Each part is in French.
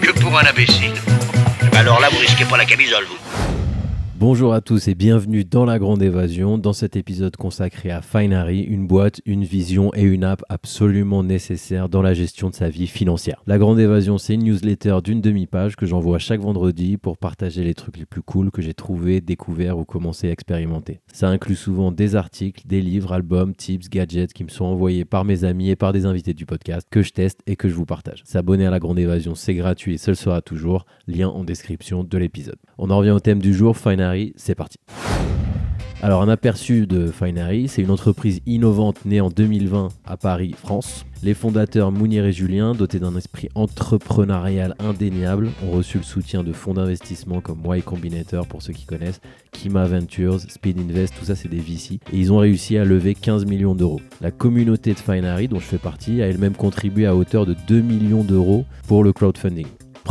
que pour un imbécile. Alors là, vous risquez pas la camisole, vous. Bonjour à tous et bienvenue dans la Grande Évasion, dans cet épisode consacré à Finery, une boîte, une vision et une app absolument nécessaires dans la gestion de sa vie financière. La Grande Évasion, c'est une newsletter d'une demi-page que j'envoie chaque vendredi pour partager les trucs les plus cool que j'ai trouvés, découverts ou commencé à expérimenter. Ça inclut souvent des articles, des livres, albums, tips, gadgets qui me sont envoyés par mes amis et par des invités du podcast que je teste et que je vous partage. S'abonner à la Grande Évasion, c'est gratuit et ce le sera toujours. Lien en description de l'épisode. On en revient au thème du jour, Finery c'est parti. Alors un aperçu de Finery, c'est une entreprise innovante née en 2020 à Paris, France. Les fondateurs Mounir et Julien, dotés d'un esprit entrepreneurial indéniable, ont reçu le soutien de fonds d'investissement comme Y Combinator pour ceux qui connaissent, Kima Ventures, Speed Invest, tout ça c'est des VC, et ils ont réussi à lever 15 millions d'euros. La communauté de Finery, dont je fais partie, a elle-même contribué à hauteur de 2 millions d'euros pour le crowdfunding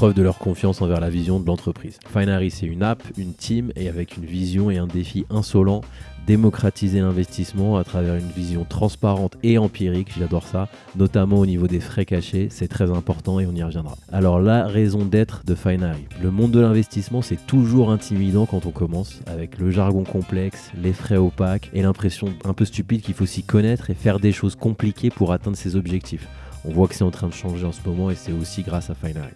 de leur confiance envers la vision de l'entreprise. Finery, c'est une app, une team et avec une vision et un défi insolent, démocratiser l'investissement à travers une vision transparente et empirique, j'adore ça, notamment au niveau des frais cachés, c'est très important et on y reviendra. Alors la raison d'être de Finery, le monde de l'investissement c'est toujours intimidant quand on commence, avec le jargon complexe, les frais opaques et l'impression un peu stupide qu'il faut s'y connaître et faire des choses compliquées pour atteindre ses objectifs. On voit que c'est en train de changer en ce moment et c'est aussi grâce à Finery.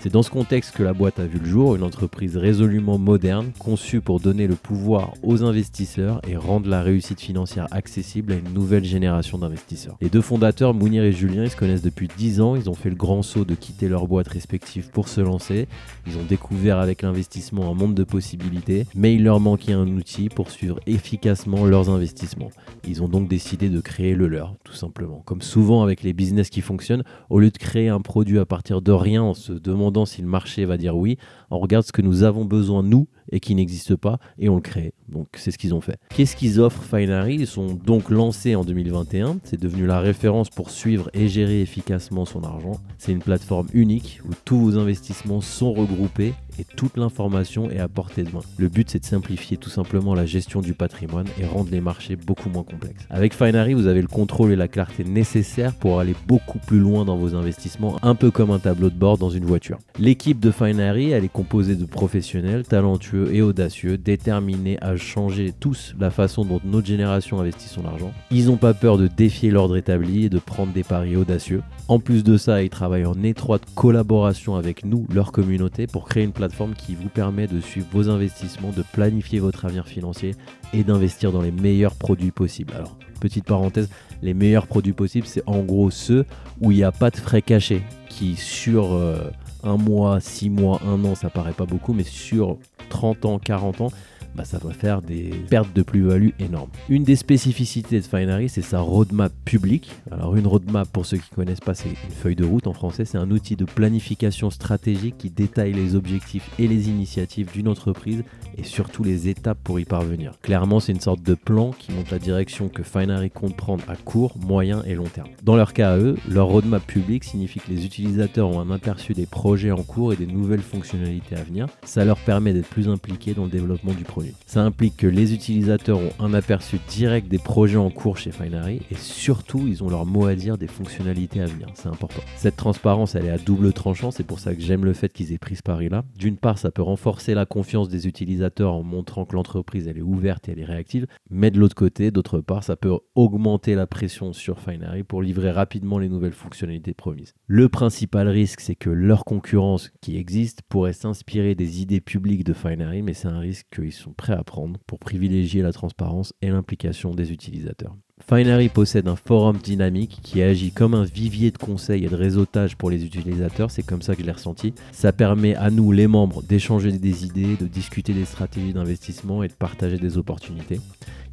C'est dans ce contexte que la boîte a vu le jour, une entreprise résolument moderne, conçue pour donner le pouvoir aux investisseurs et rendre la réussite financière accessible à une nouvelle génération d'investisseurs. Les deux fondateurs, Mounir et Julien, ils se connaissent depuis 10 ans, ils ont fait le grand saut de quitter leur boîte respective pour se lancer, ils ont découvert avec l'investissement un monde de possibilités, mais il leur manquait un outil pour suivre efficacement leurs investissements. Ils ont donc décidé de créer le leur, tout simplement. Comme souvent avec les business qui fonctionnent, au lieu de créer un produit à partir de rien en se demandant si le marché va dire oui, on regarde ce que nous avons besoin nous et qui n'existe pas et on le crée. Donc c'est ce qu'ils ont fait. Qu'est-ce qu'ils offrent Finery Ils sont donc lancés en 2021. C'est devenu la référence pour suivre et gérer efficacement son argent. C'est une plateforme unique où tous vos investissements sont regroupés toute l'information est à portée de main. Le but c'est de simplifier tout simplement la gestion du patrimoine et rendre les marchés beaucoup moins complexes. Avec Finery, vous avez le contrôle et la clarté nécessaires pour aller beaucoup plus loin dans vos investissements, un peu comme un tableau de bord dans une voiture. L'équipe de Finery, elle est composée de professionnels talentueux et audacieux, déterminés à changer tous la façon dont notre génération investit son argent. Ils n'ont pas peur de défier l'ordre établi et de prendre des paris audacieux. En plus de ça, ils travaillent en étroite collaboration avec nous, leur communauté, pour créer une plateforme qui vous permet de suivre vos investissements, de planifier votre avenir financier et d'investir dans les meilleurs produits possibles. Alors, petite parenthèse, les meilleurs produits possibles, c'est en gros ceux où il n'y a pas de frais cachés, qui sur... Euh, un mois, six mois, un an, ça paraît pas beaucoup, mais sur 30 ans, 40 ans, bah, ça va faire des pertes de plus-value énormes. Une des spécificités de Finery, c'est sa roadmap publique. Alors une roadmap, pour ceux qui ne connaissent pas, c'est une feuille de route en français. C'est un outil de planification stratégique qui détaille les objectifs et les initiatives d'une entreprise et surtout les étapes pour y parvenir. Clairement, c'est une sorte de plan qui montre la direction que Finery compte prendre à court, moyen et long terme. Dans leur cas à eux, leur roadmap public signifie que les utilisateurs ont un aperçu des projets en cours et des nouvelles fonctionnalités à venir. Ça leur permet d'être plus impliqués dans le développement du Ça implique que les utilisateurs ont un aperçu direct des projets en cours chez Finery et surtout ils ont leur mot à dire des fonctionnalités à venir. C'est important. Cette transparence, elle est à double tranchant. C'est pour ça que j'aime le fait qu'ils aient pris ce pari-là. D'une part, ça peut renforcer la confiance des utilisateurs en montrant que l'entreprise elle est ouverte et elle est réactive. Mais de l'autre côté, d'autre part, ça peut augmenter la pression sur Finery pour livrer rapidement les nouvelles fonctionnalités promises. Le principal risque, c'est que leur concurrence qui existe pourrait s'inspirer des idées publiques de Finery, mais c'est un risque qu'ils sont prêts à prendre pour privilégier la transparence et l'implication des utilisateurs. Finery possède un forum dynamique qui agit comme un vivier de conseils et de réseautage pour les utilisateurs, c'est comme ça que je l'ai ressenti. Ça permet à nous, les membres, d'échanger des idées, de discuter des stratégies d'investissement et de partager des opportunités.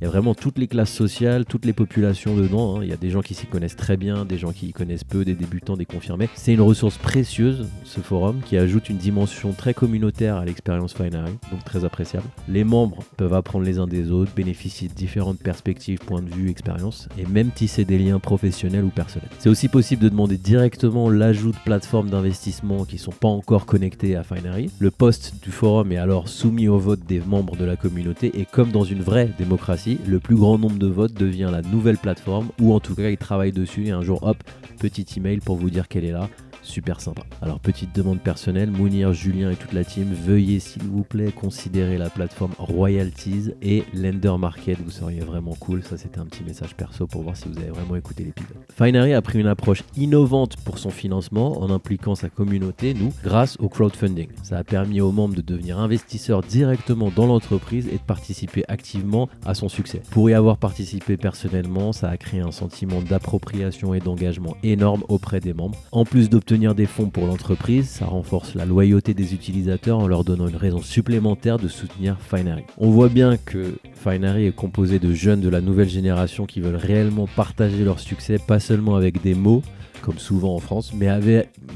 Il y a vraiment toutes les classes sociales, toutes les populations dedans. hein. Il y a des gens qui s'y connaissent très bien, des gens qui y connaissent peu, des débutants, des confirmés. C'est une ressource précieuse, ce forum, qui ajoute une dimension très communautaire à l'expérience Finery, donc très appréciable. Les membres peuvent apprendre les uns des autres, bénéficier de différentes perspectives, points de vue, expériences, et même tisser des liens professionnels ou personnels. C'est aussi possible de demander directement l'ajout de plateformes d'investissement qui sont pas encore connectées à Finery. Le poste du forum est alors soumis au vote des membres de la communauté et comme dans une vraie démocratie, le plus grand nombre de votes devient la nouvelle plateforme ou en tout cas ils travaillent dessus et un jour hop, petit email pour vous dire qu'elle est là. Super sympa. Alors petite demande personnelle, Mounir, Julien et toute la team, veuillez s'il vous plaît considérer la plateforme Royalties et Lender Market, vous seriez vraiment cool. Ça c'était un petit message perso pour voir si vous avez vraiment écouté l'épisode. Finery a pris une approche innovante pour son financement en impliquant sa communauté, nous, grâce au crowdfunding. Ça a permis aux membres de devenir investisseurs directement dans l'entreprise et de participer activement à son succès. Pour y avoir participé personnellement, ça a créé un sentiment d'appropriation et d'engagement énorme auprès des membres. En plus d'obtenir des fonds pour l'entreprise, ça renforce la loyauté des utilisateurs en leur donnant une raison supplémentaire de soutenir Finery. On voit bien que Finery est composé de jeunes de la nouvelle génération qui veulent réellement partager leur succès, pas seulement avec des mots, comme souvent en France, mais,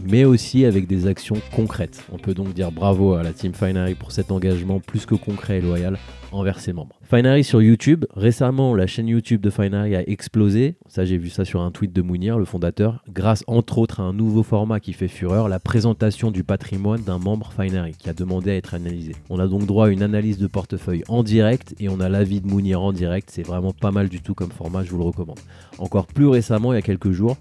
mais aussi avec des actions concrètes. On peut donc dire bravo à la team Finery pour cet engagement plus que concret et loyal envers ses membres. Finery sur YouTube, récemment la chaîne YouTube de Finery a explosé, ça j'ai vu ça sur un tweet de Mounir, le fondateur, grâce entre autres à un nouveau format qui fait fureur, la présentation du patrimoine d'un membre Finery qui a demandé à être analysé. On a donc droit à une analyse de portefeuille en direct et on a l'avis de Mounir en direct, c'est vraiment pas mal du tout comme format, je vous le recommande. Encore plus récemment, il y a quelques jours,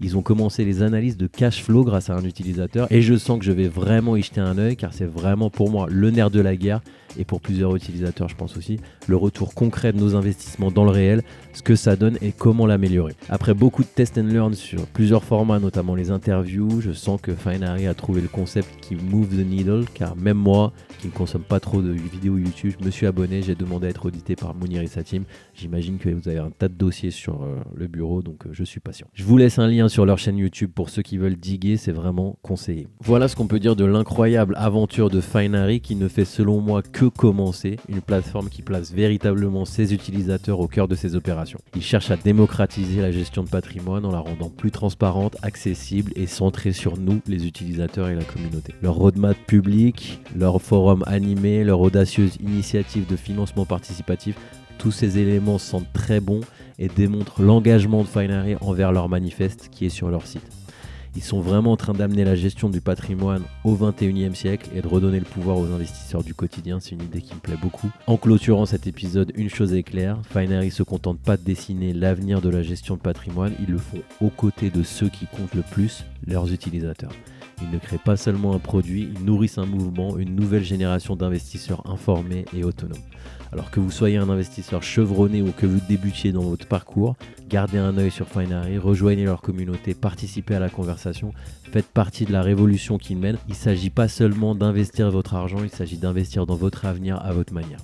ils ont commencé les analyses de cash flow grâce à un utilisateur et je sens que je vais vraiment y jeter un œil car c'est vraiment pour moi le nerf de la guerre et pour plusieurs utilisateurs je pense aussi le retour concret de nos investissements dans le réel, ce que ça donne et comment l'améliorer. Après beaucoup de test and learn sur plusieurs formats, notamment les interviews, je sens que Finery a trouvé le concept qui move the needle car même moi qui ne consomme pas trop de vidéos YouTube, je me suis abonné, j'ai demandé à être audité par Mounir et sa team. J'imagine que vous avez un tas de dossiers sur euh, le bureau donc euh, je suis patient. Je vous laisse un lien sur leur chaîne YouTube pour ceux qui veulent diguer, c'est vraiment conseillé. Voilà ce qu'on peut dire de l'incroyable aventure de Finery qui ne fait selon moi que commencer, une plateforme qui place véritablement ses utilisateurs au cœur de ses opérations. Il cherche à démocratiser la gestion de patrimoine en la rendant plus transparente, accessible et centrée sur nous, les utilisateurs et la communauté. Leur roadmap public, leur forum animé, leur audacieuse initiative de financement participatif, tous ces éléments sentent très bons et démontrent l'engagement de Finery envers leur manifeste qui est sur leur site. Ils sont vraiment en train d'amener la gestion du patrimoine au 21e siècle et de redonner le pouvoir aux investisseurs du quotidien. C'est une idée qui me plaît beaucoup. En clôturant cet épisode, une chose est claire, Finery se contente pas de dessiner l'avenir de la gestion de patrimoine, ils le font aux côtés de ceux qui comptent le plus, leurs utilisateurs. Ils ne créent pas seulement un produit, ils nourrissent un mouvement, une nouvelle génération d'investisseurs informés et autonomes. Alors que vous soyez un investisseur chevronné ou que vous débutiez dans votre parcours, gardez un œil sur Finery, rejoignez leur communauté, participez à la conversation, faites partie de la révolution qu'ils mènent. Il ne s'agit pas seulement d'investir votre argent, il s'agit d'investir dans votre avenir à votre manière.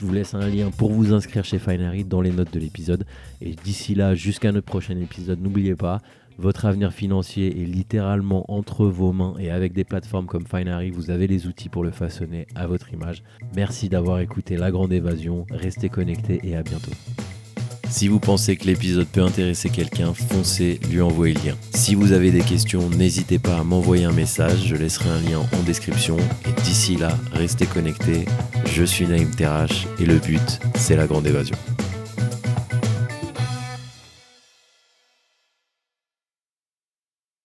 Je vous laisse un lien pour vous inscrire chez Finery dans les notes de l'épisode. Et d'ici là, jusqu'à notre prochain épisode, n'oubliez pas, votre avenir financier est littéralement entre vos mains et avec des plateformes comme Finery, vous avez les outils pour le façonner à votre image. Merci d'avoir écouté La Grande Évasion, restez connectés et à bientôt. Si vous pensez que l'épisode peut intéresser quelqu'un, foncez lui envoyer le lien. Si vous avez des questions, n'hésitez pas à m'envoyer un message, je laisserai un lien en description. Et d'ici là, restez connectés. Je suis Naïm Terrache et le but, c'est la grande évasion.